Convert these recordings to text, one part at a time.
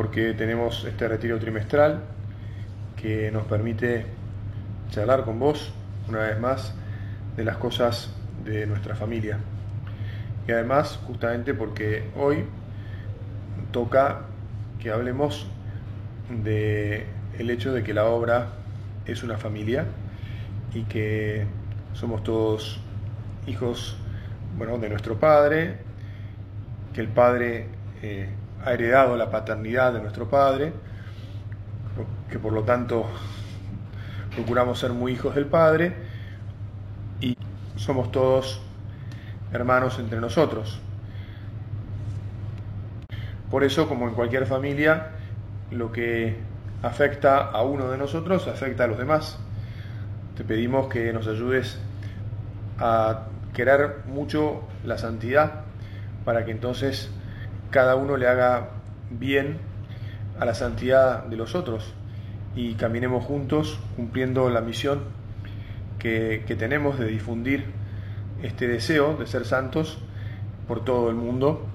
porque tenemos este retiro trimestral que nos permite charlar con vos una vez más de las cosas de nuestra familia. Y además, justamente porque hoy toca que hablemos de el hecho de que la obra es una familia y que somos todos hijos bueno, de nuestro Padre, que el Padre eh, ha heredado la paternidad de nuestro Padre, que por lo tanto procuramos ser muy hijos del Padre y somos todos hermanos entre nosotros. Por eso, como en cualquier familia, lo que afecta a uno de nosotros afecta a los demás. Te pedimos que nos ayudes a querer mucho la santidad para que entonces cada uno le haga bien a la santidad de los otros y caminemos juntos cumpliendo la misión que, tenemos de difundir este deseo de ser santos por todo el mundo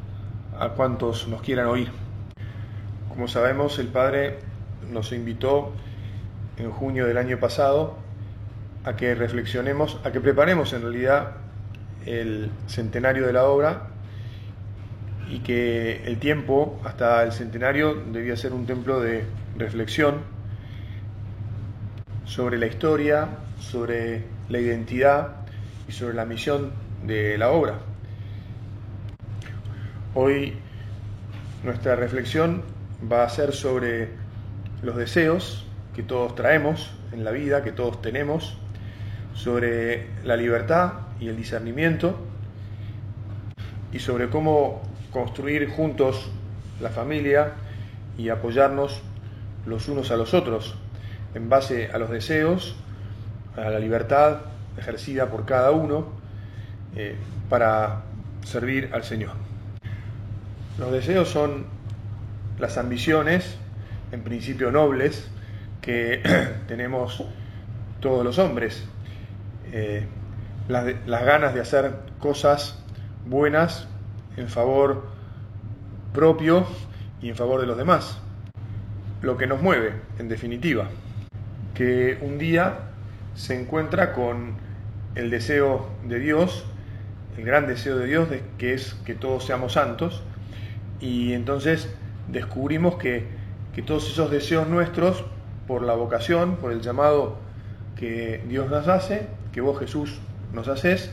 a cuantos nos quieran oír. Como sabemos, el Padre nos invitó en junio del año pasado a que reflexionemos, a que preparemos en realidad el centenario de la obra y que el tiempo hasta el centenario debía ser un templo de reflexión sobre la historia, sobre la identidad y sobre la misión de la obra. Hoy nuestra reflexión va a ser sobre los deseos que todos traemos en la vida, que todos tenemos, sobre la libertad y el discernimiento y sobre cómo construir juntos la familia y apoyarnos los unos a los otros en base a los deseos, a la libertad ejercida por cada uno eh, para servir al Señor. Los deseos son las ambiciones, en principio nobles, que tenemos todos los hombres, eh, las, las ganas de hacer cosas buenas en favor propio y en favor de los demás. Lo que nos mueve, en definitiva, que un día se encuentra con el deseo de Dios, el gran deseo de Dios, que es que todos seamos santos, y entonces descubrimos que, que todos esos deseos nuestros, por la vocación, por el llamado que Dios nos hace, que vos Jesús nos haces,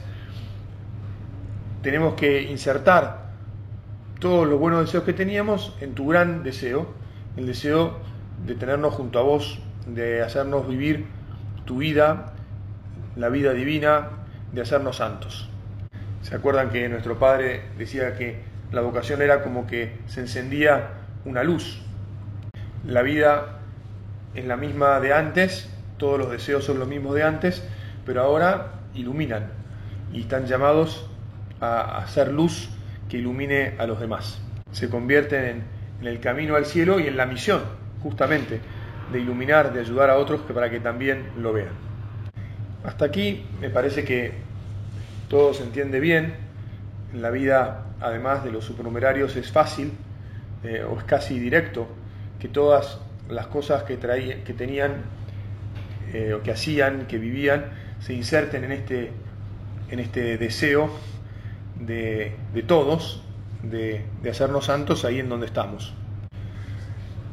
tenemos que insertar todos los buenos deseos que teníamos en tu gran deseo, el deseo de tenernos junto a vos, de hacernos vivir tu vida, la vida divina, de hacernos santos. ¿Se acuerdan que nuestro Padre decía que la vocación era como que se encendía una luz? La vida es la misma de antes, todos los deseos son los mismos de antes, pero ahora iluminan y están llamados a hacer luz que ilumine a los demás. Se convierten en, el camino al cielo y en la misión, justamente, de iluminar, de ayudar a otros que para que también lo vean. Hasta aquí me parece que todo se entiende bien. En la vida, además de los supernumerarios, es fácil eh, o es casi directo que todas las cosas que, traían, que tenían eh, o que hacían, que vivían, se inserten en este, en este deseo de, todos de, hacernos santos ahí en donde estamos.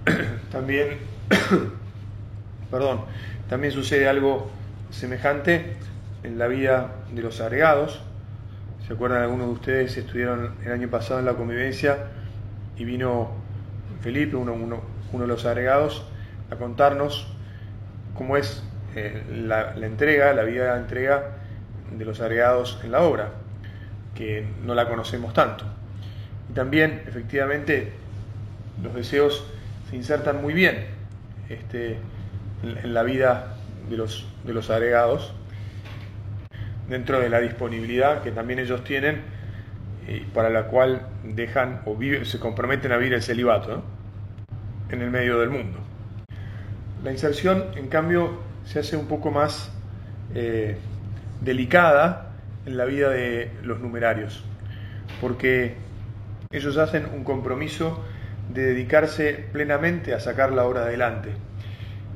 También, perdón, también sucede algo semejante en la vida de los agregados. ¿Se acuerdan? Algunos de ustedes estuvieron el año pasado en la convivencia y vino Felipe, uno, uno, de los agregados, a contarnos cómo es eh, la, la entrega, la vida de entrega de los agregados en la obra que no la conocemos tanto. Y también, efectivamente, los deseos se insertan muy bien este, en, la vida de los, de los agregados, dentro de la disponibilidad que también ellos tienen, eh, para la cual dejan o se comprometen a vivir el celibato en el medio del mundo. La inserción, en cambio, se hace un poco más eh, delicada en la vida de los numerarios, porque ellos hacen un compromiso de dedicarse plenamente a sacar la obra adelante.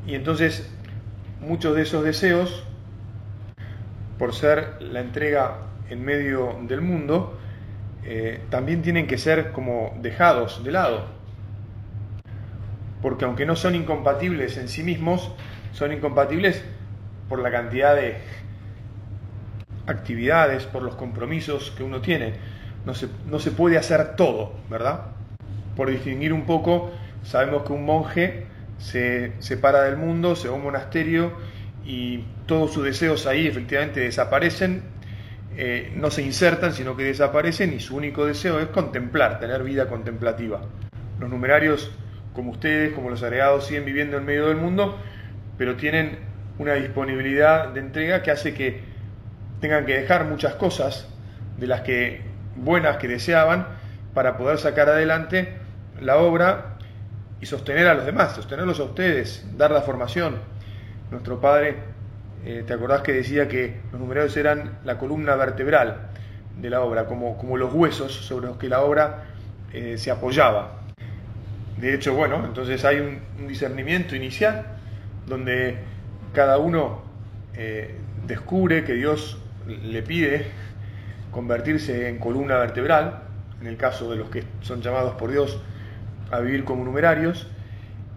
Y entonces muchos de esos deseos, por ser la entrega en medio del mundo, eh, también tienen que ser como dejados de lado. Porque aunque no son incompatibles en sí mismos, son incompatibles por la cantidad de actividades, por los compromisos que uno tiene. No se, no se puede hacer todo, ¿verdad? Por distinguir un poco, sabemos que un monje se separa del mundo, se va a un monasterio y todos sus deseos ahí efectivamente desaparecen, eh, no se insertan, sino que desaparecen y su único deseo es contemplar, tener vida contemplativa. Los numerarios, como ustedes, como los agregados, siguen viviendo en medio del mundo, pero tienen una disponibilidad de entrega que hace que tengan que dejar muchas cosas de las que buenas que deseaban para poder sacar adelante la obra y sostener a los demás, sostenerlos a ustedes, dar la formación. Nuestro padre, eh, ¿te acordás que decía que los numerarios eran la columna vertebral de la obra, como, como los huesos sobre los que la obra eh, se apoyaba? De hecho, bueno, entonces hay un, discernimiento inicial donde cada uno eh, descubre que Dios le pide convertirse en columna vertebral, en el caso de los que son llamados por Dios a vivir como numerarios,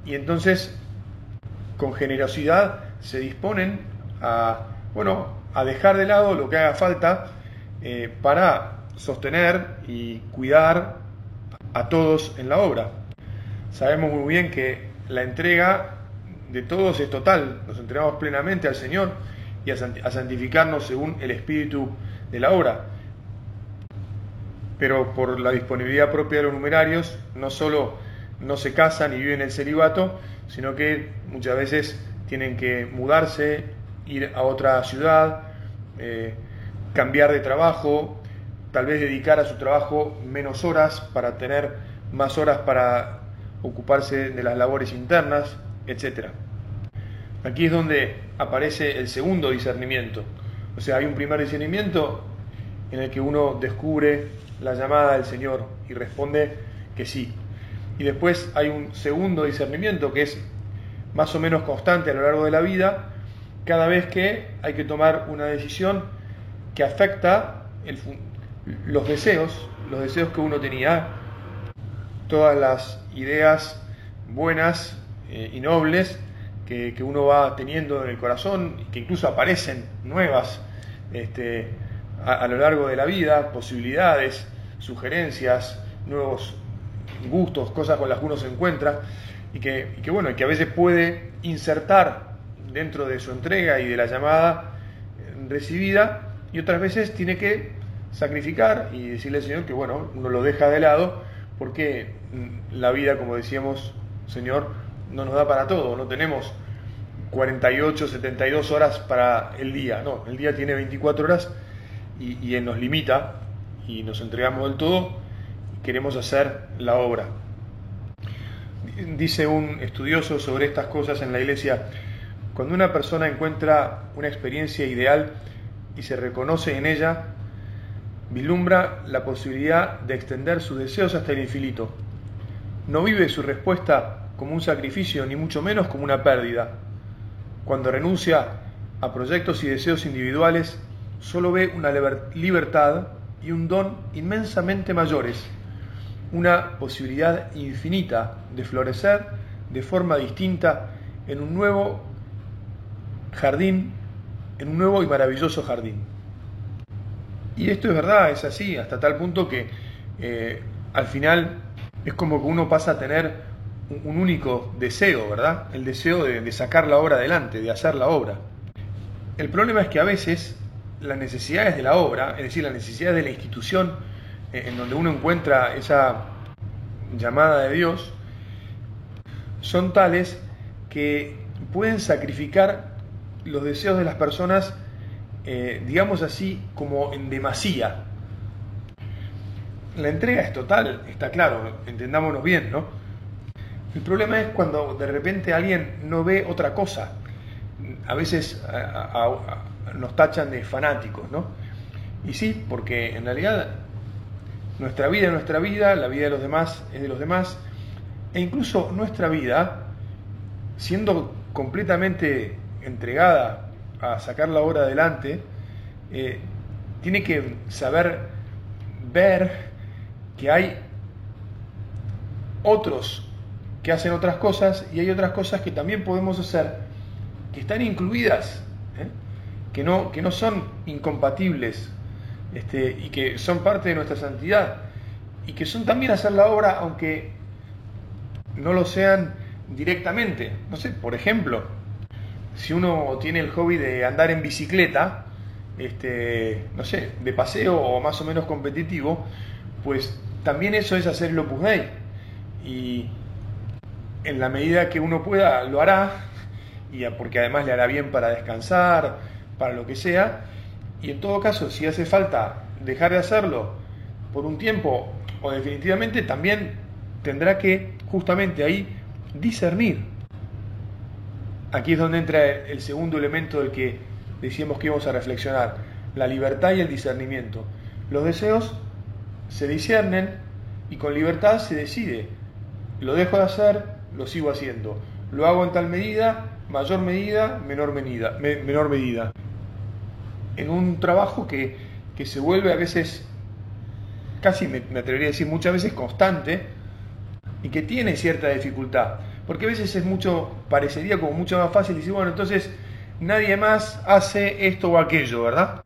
y entonces con generosidad se disponen a, bueno, a dejar de lado lo que haga falta eh, para sostener y cuidar a todos en la obra. Sabemos muy bien que la entrega de todos es total, nos entregamos plenamente al Señor y a santificarnos según el espíritu de la obra. Pero por la disponibilidad propia de los numerarios, no solo no se casan y viven el celibato, sino que muchas veces tienen que mudarse, ir a otra ciudad, eh, cambiar de trabajo, tal vez dedicar a su trabajo menos horas para tener más horas para ocuparse de las labores internas, etc. Aquí es donde aparece el segundo discernimiento. O sea, hay un primer discernimiento en el que uno descubre la llamada del Señor y responde que sí. Y después hay un segundo discernimiento que es más o menos constante a lo largo de la vida, cada vez que hay que tomar una decisión que afecta los deseos, los deseos que uno tenía, todas las ideas buenas eh, y nobles que, uno va teniendo en el corazón, que incluso aparecen nuevas este, a, lo largo de la vida, posibilidades, sugerencias, nuevos gustos, cosas con las que uno se encuentra, y que, y que bueno, y que a veces puede insertar dentro de su entrega y de la llamada recibida, y otras veces tiene que sacrificar y decirle al Señor que bueno, uno lo deja de lado, porque la vida, como decíamos, Señor, no nos da para todo, no tenemos 48, 72 horas para el día, no, el día tiene 24 horas y, y nos limita y nos entregamos del todo y queremos hacer la obra. Dice un estudioso sobre estas cosas en la iglesia, cuando una persona encuentra una experiencia ideal y se reconoce en ella, vislumbra la posibilidad de extender sus deseos hasta el infinito. No vive su respuesta como un sacrificio, ni mucho menos como una pérdida. Cuando renuncia a proyectos y deseos individuales, solo ve una libertad y un don inmensamente mayores, una posibilidad infinita de florecer de forma distinta en un nuevo jardín, en un nuevo y maravilloso jardín. Y esto es verdad, es así, hasta tal punto que eh, al final es como que uno pasa a tener un único deseo, ¿verdad? El deseo de, sacar la obra adelante, de hacer la obra. El problema es que a veces las necesidades de la obra, es decir, las necesidades de la institución eh, en donde uno encuentra esa llamada de Dios, son tales que pueden sacrificar los deseos de las personas, eh, digamos así, como en demasía. La entrega es total, está claro, entendámonos bien, ¿no? El problema es cuando de repente alguien no ve otra cosa. A veces nos tachan de fanáticos, ¿no? Y sí, porque en realidad nuestra vida es nuestra vida, la vida de los demás es de los demás, e incluso nuestra vida, siendo completamente entregada a sacar la obra adelante, eh, tiene que saber ver que hay otros que hacen otras cosas y hay otras cosas que también podemos hacer que están incluidas, ¿eh? que, no, que no son incompatibles este, y que son parte de nuestra santidad y que son también hacer la obra aunque no lo sean directamente. No sé, por ejemplo, si uno tiene el hobby de andar en bicicleta, este, no sé, de paseo o más o menos competitivo, pues también eso es hacer el Opus Dei. Y en la medida que uno pueda, lo hará, y porque además le hará bien para descansar, para lo que sea. Y en todo caso, si hace falta dejar de hacerlo por un tiempo o definitivamente, también tendrá que justamente ahí discernir. Aquí es donde entra el segundo elemento del que decíamos que íbamos a reflexionar, la libertad y el discernimiento. Los deseos se disciernen y con libertad se decide. Lo dejo de hacer, lo sigo haciendo. Lo hago en tal medida, mayor medida, menor medida. menor medida. En un trabajo que, que se vuelve a veces, casi me, atrevería a decir muchas veces constante, y que tiene cierta dificultad. Porque a veces es mucho, parecería como mucho más fácil decir, bueno, entonces nadie más hace esto o aquello, ¿verdad?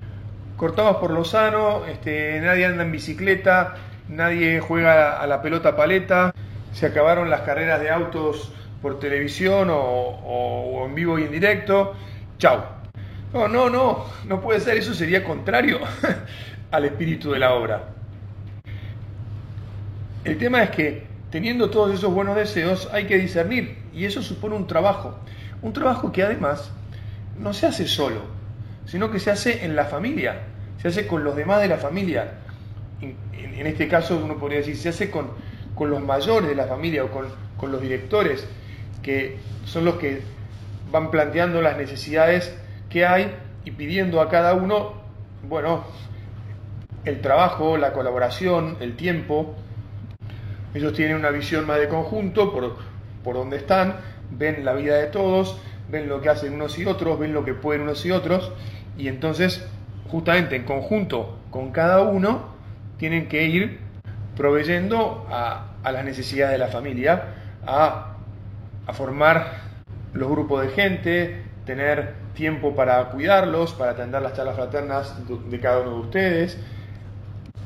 cortamos por lo sano, este, nadie anda en bicicleta, nadie juega a la pelota paleta, se acabaron las carreras de autos por televisión o, en vivo y en directo, chau. No, no, no, no puede ser, eso sería contrario al espíritu de la obra. El tema es que teniendo todos esos buenos deseos hay que discernir y eso supone un trabajo, un trabajo que además no se hace solo, sino que se hace en la familia, se hace con los demás de la familia. En, este caso uno podría decir, se hace con, con los mayores de la familia o con, con los directores, que son los que van planteando las necesidades que hay y pidiendo a cada uno, bueno, el trabajo, la colaboración, el tiempo. Ellos tienen una visión más de conjunto por, por donde están, ven la vida de todos, ven lo que hacen unos y otros, ven lo que pueden unos y otros, y entonces, justamente en conjunto con cada uno, tienen que ir proveyendo a, las necesidades de la familia, a, formar los grupos de gente, tener tiempo para cuidarlos, para atender las charlas fraternas de cada uno de ustedes,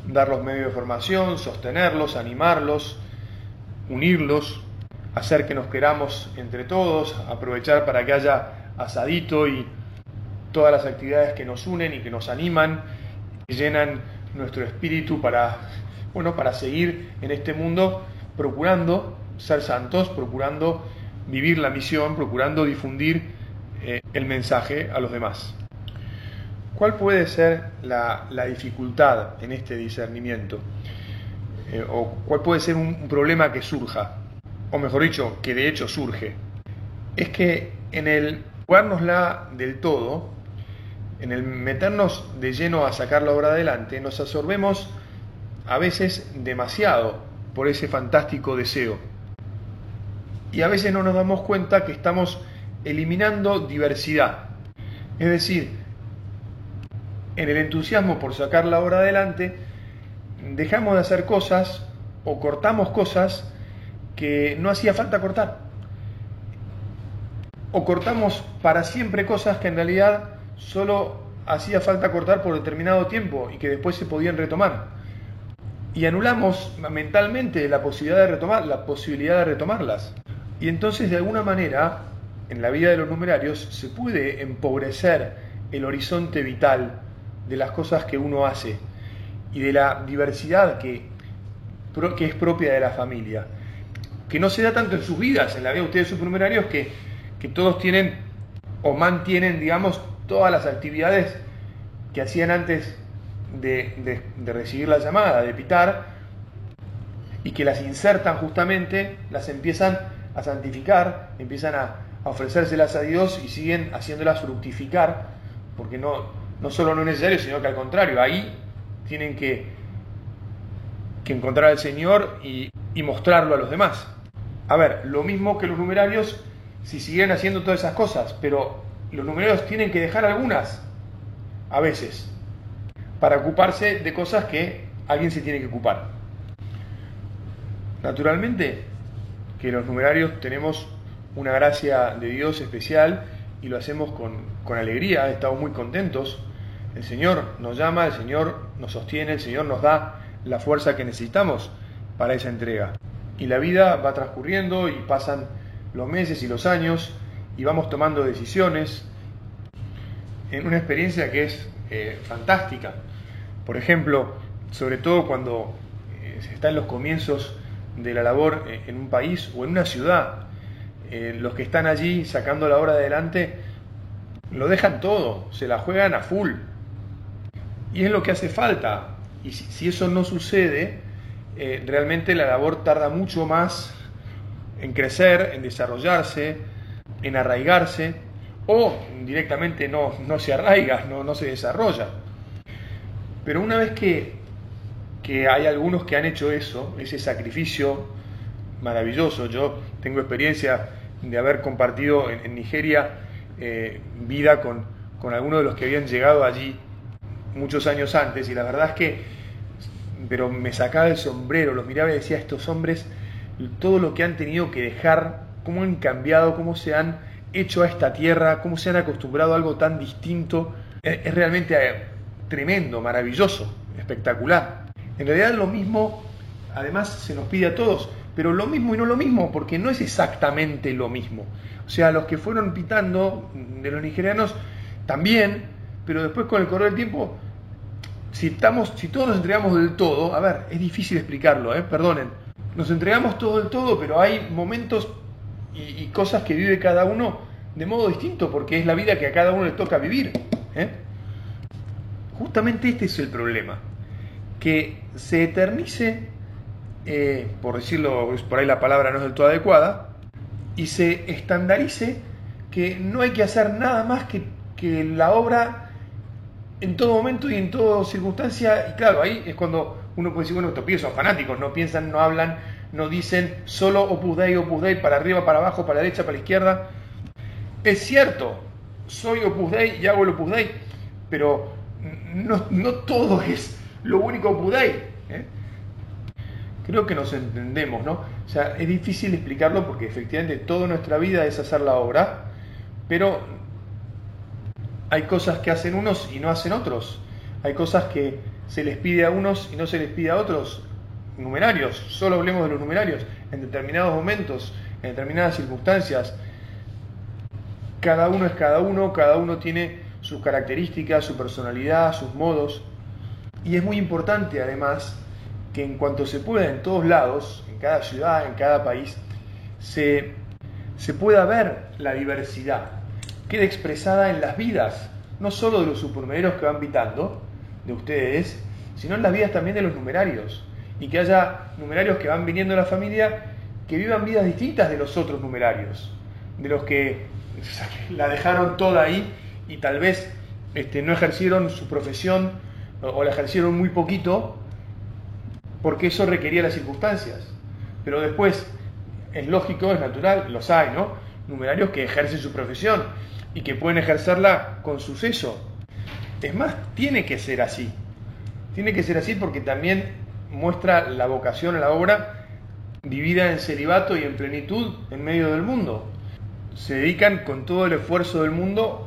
dar los medios de formación, sostenerlos, animarlos, unirlos, hacer que nos queramos entre todos, aprovechar para que haya asadito y todas las actividades que nos unen y que nos animan, que llenan nuestro espíritu para, bueno, para seguir en este mundo procurando ser santos, procurando vivir la misión, procurando difundir eh, el mensaje a los demás. ¿Cuál puede ser la, dificultad en este discernimiento? Eh, ¿O cuál puede ser un problema que surja? O mejor dicho, que de hecho surge. Es que en el jugárnosla del todo, en el meternos de lleno a sacar la obra adelante, nos absorbemos a veces demasiado por ese fantástico deseo. Y a veces no nos damos cuenta que estamos eliminando diversidad. Es decir, en el entusiasmo por sacar la obra adelante, dejamos de hacer cosas o cortamos cosas que no hacía falta cortar. O cortamos para siempre cosas que en realidad solo hacía falta cortar por determinado tiempo y que después se podían retomar. Y anulamos mentalmente la posibilidad de retomar, la posibilidad de retomarlas. Y entonces de alguna manera, en la vida de los numerarios, se puede empobrecer el horizonte vital de las cosas que uno hace y de la diversidad que, que es propia de la familia. que no se da tanto en sus vidas, en la vida de ustedes supernumerarios, que, que todos tienen o mantienen, digamos, todas las actividades que hacían antes de, recibir la llamada, de pitar, y que las insertan justamente, las empiezan a santificar, empiezan a, ofrecérselas a Dios y siguen haciéndolas fructificar, porque no, no solo no es necesario, sino que al contrario, ahí tienen que, que encontrar al Señor y, y mostrarlo a los demás. A ver, lo mismo que los numerarios si siguen haciendo todas esas cosas, pero los numerarios tienen que dejar algunas, a veces, para ocuparse de cosas que alguien se tiene que ocupar. Naturalmente que los numerarios tenemos una gracia de Dios especial y lo hacemos con, alegría, estamos muy contentos. El Señor nos llama, el Señor nos sostiene, el Señor nos da la fuerza que necesitamos para esa entrega. Y la vida va transcurriendo y pasan los meses y los años y vamos tomando decisiones en una experiencia que es eh, fantástica. Por ejemplo, sobre todo cuando eh, se está en los comienzos de la labor eh, en un país o en una ciudad, los que están allí sacando la obra adelante lo dejan todo, se la juegan a full. Y es lo que hace falta. Y si, eso no sucede, realmente la labor tarda mucho más en crecer, en desarrollarse, en arraigarse, o directamente no, se arraiga, no se desarrolla. Pero una vez que, que hay algunos que han hecho eso, ese sacrificio maravilloso, yo tengo experiencia de haber compartido en, Nigeria eh, vida con, con algunos de los que habían llegado allí muchos años antes, y la verdad es que, pero me sacaba el sombrero, los miraba y decía, estos hombres todo lo que han tenido que dejar, cómo han cambiado, cómo se han hecho a esta tierra, cómo se han acostumbrado a algo tan distinto, es, realmente eh, tremendo, maravilloso, espectacular. En realidad lo mismo, además se nos pide a todos, pero lo mismo y no lo mismo, porque no es exactamente lo mismo. O sea, los que fueron pitando de los nigerianos también, pero después con el correr del tiempo, si, estamos, si todos nos entregamos del todo, a ver, es difícil explicarlo, ¿eh? perdonen, nos entregamos todo el todo, pero hay momentos y, cosas que vive cada uno de modo distinto, porque es la vida que a cada uno le toca vivir. ¿eh? Justamente este es el problema, que se eternice, eh, por decirlo, por ahí la palabra no es del todo adecuada, y se estandarice que no hay que hacer nada más que, que la obra en todo momento y en toda circunstancia, y claro, ahí es cuando uno puede decir, bueno, estos pibes son fanáticos, no piensan, no hablan, no dicen solo Opus Dei, Opus Dei, para arriba, para abajo, para la derecha, para la izquierda. Es cierto, soy Opus Dei y hago el Opus Dei, pero no, todo es lo único Dei. ¿eh? Creo que nos entendemos, ¿no? O sea, es difícil explicarlo porque efectivamente toda nuestra vida es hacer la obra, pero hay cosas que hacen unos y no hacen otros. Hay cosas que se les pide a unos y no se les pide a otros. Numerarios, solo hablemos de los numerarios. En determinados momentos, en determinadas circunstancias, cada uno es cada uno, cada uno tiene sus características, su personalidad, sus modos. Y es muy importante además que en cuanto se pueda en todos lados, en cada ciudad, en cada país, se, se pueda ver la diversidad, quede expresada en las vidas, no solo de los supernumereros que van vitando, de ustedes, sino en las vidas también de los numerarios. Y que haya numerarios que van viniendo a la familia que vivan vidas distintas de los otros numerarios, de los que la dejaron toda ahí y tal vez este, no ejercieron su profesión o, la ejercieron muy poquito porque eso requería las circunstancias. Pero después, es lógico, es natural, los hay, ¿no? Numerarios que ejercen su profesión y que pueden ejercerla con suceso, es más, tiene que ser así. Tiene que ser así porque también muestra la vocación a la obra vivida en celibato y en plenitud en medio del mundo. Se dedican con todo el esfuerzo del mundo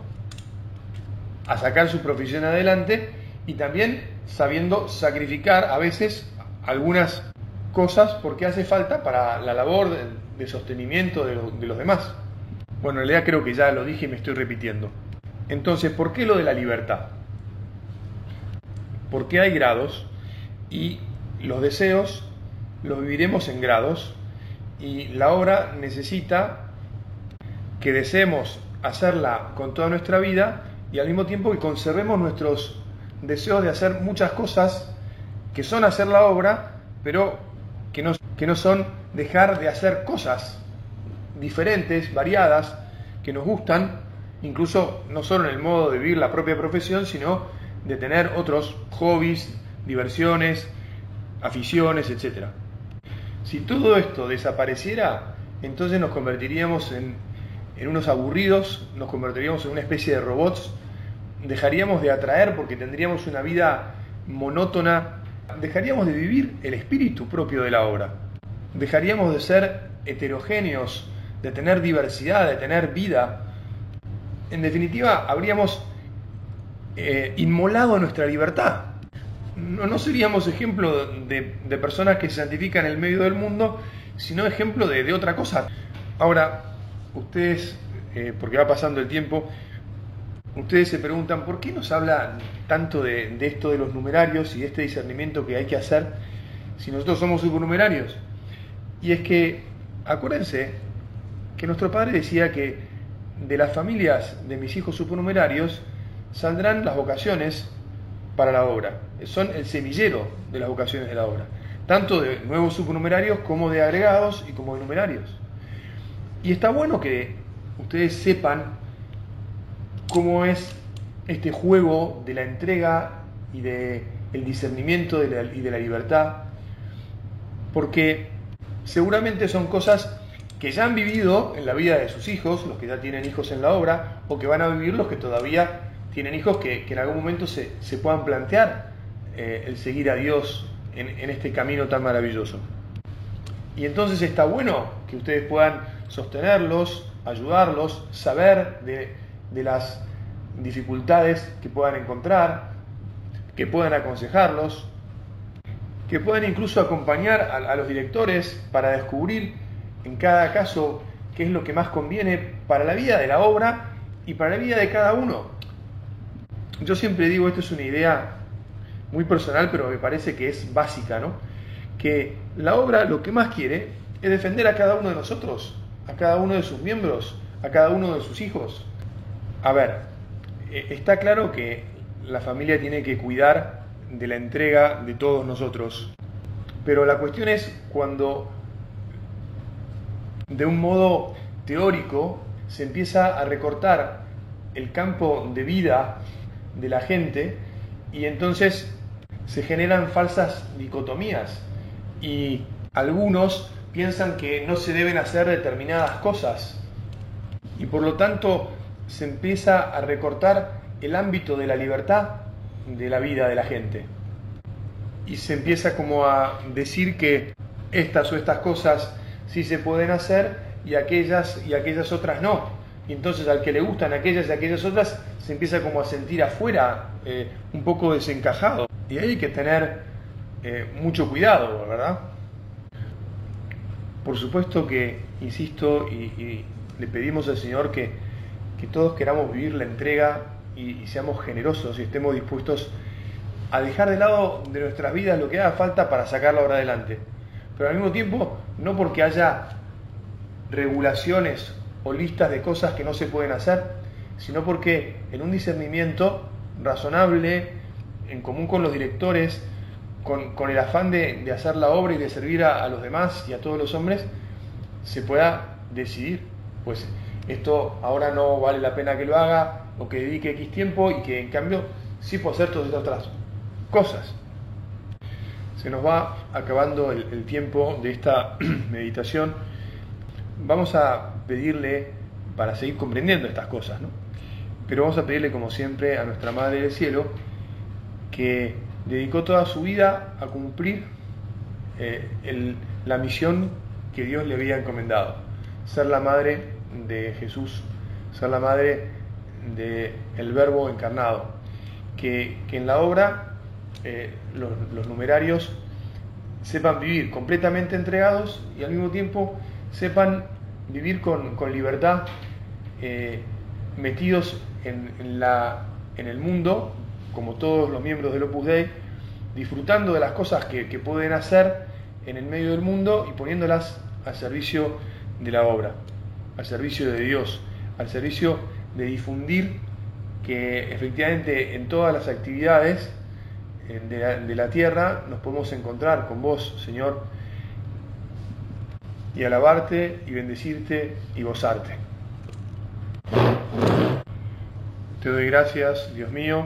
a sacar su profesión adelante y también sabiendo sacrificar a veces algunas cosas porque hace falta para la labor de, sostenimiento de, de los demás. Bueno, en realidad creo que ya lo dije y me estoy repitiendo. Entonces, ¿por qué lo de la libertad? porque hay grados y los deseos los viviremos en grados y la obra necesita que deseemos hacerla con toda nuestra vida y al mismo tiempo que conservemos nuestros deseos de hacer muchas cosas que son hacer la obra, pero que no, que no son dejar de hacer cosas diferentes, variadas, que nos gustan, incluso no solo en el modo de vivir la propia profesión, sino de tener otros hobbies, diversiones, aficiones, etc. Si todo esto desapareciera, entonces nos convertiríamos en, en unos aburridos, nos convertiríamos en una especie de robots, dejaríamos de atraer porque tendríamos una vida monótona, dejaríamos de vivir el espíritu propio de la obra, dejaríamos de ser heterogéneos, de tener diversidad, de tener vida. En definitiva, habríamos eh, inmolado nuestra libertad. No, no seríamos ejemplo de, personas que se santifican en el medio del mundo, sino ejemplo de, otra cosa. Ahora, ustedes, eh, porque va pasando el tiempo, ustedes se preguntan, ¿por qué nos habla tanto de, de, esto de los numerarios y de este discernimiento que hay que hacer si nosotros somos supernumerarios? Y es que, acuérdense que nuestro padre decía que de las familias de mis hijos supernumerarios saldrán las vocaciones para la obra. Son el semillero de las vocaciones de la obra, tanto de nuevos supernumerarios como de agregados y como de numerarios. Y está bueno que ustedes sepan cómo es este juego de la entrega y del el discernimiento y de la libertad, porque seguramente son cosas que ya han vivido en la vida de sus hijos, los que ya tienen hijos en la obra, o que van a vivir los que todavía tienen hijos que, en algún momento se, puedan plantear eh, el seguir a Dios en, este camino tan maravilloso. Y entonces está bueno que ustedes puedan sostenerlos, ayudarlos, saber de, las dificultades que puedan encontrar, que puedan aconsejarlos, que puedan incluso acompañar a los directores para descubrir en cada caso qué es lo que más conviene para la vida de la obra y para la vida de cada uno. Yo siempre digo, esto es una idea muy personal, pero me parece que es básica, ¿no? Que la obra lo que más quiere es defender a cada uno de nosotros, a cada uno de sus miembros, a cada uno de sus hijos. A ver, eh, está claro que la familia tiene que cuidar de la entrega de todos nosotros, pero la cuestión es cuando de un modo teórico se empieza a recortar el campo de vida de la gente y entonces se generan falsas dicotomías y algunos piensan que no se deben hacer determinadas cosas y por lo tanto se empieza a recortar el ámbito de la libertad de la vida de la gente y se empieza como a decir que estas o estas cosas sí se pueden hacer y aquellas y aquellas otras no. Y entonces al que le gustan aquellas y aquellas otras se empieza como a sentir afuera eh, un poco desencajado. Y ahí hay que tener eh, mucho cuidado, ¿verdad? Por supuesto que, insisto, y, le pedimos al Señor que, que, todos queramos vivir la entrega y, seamos generosos y estemos dispuestos a dejar de lado de nuestras vidas lo que haga falta para sacarla ahora adelante. Pero al mismo tiempo no porque haya regulaciones o listas de cosas que no se pueden hacer, sino porque en un discernimiento razonable, en común con los directores, con, el afán de, hacer la obra y de servir a, los demás y a todos los hombres, se pueda decidir, pues esto ahora no vale la pena que lo haga o que dedique X tiempo y que en cambio sí puedo hacer todas estas otras cosas se nos va acabando el, tiempo de esta meditación. Vamos a pedirle, para seguir comprendiendo estas cosas, ¿no? pero vamos a pedirle como siempre a nuestra Madre del Cielo que dedicó toda su vida a cumplir eh, la misión que Dios le había encomendado, ser la madre de Jesús, ser la madre del el Verbo encarnado, que, que en la obra eh, los, numerarios sepan vivir completamente entregados y al mismo tiempo sepan vivir con, libertad, eh, metidos en, la, en, el mundo, como todos los miembros del Opus Dei, disfrutando de las cosas que, pueden hacer en el medio del mundo y poniéndolas al servicio de la obra, al servicio de Dios, al servicio de difundir que efectivamente en todas las actividades de la, tierra nos podemos encontrar con vos, Señor, y alabarte y bendecirte y gozarte. Te doy gracias, Dios mío,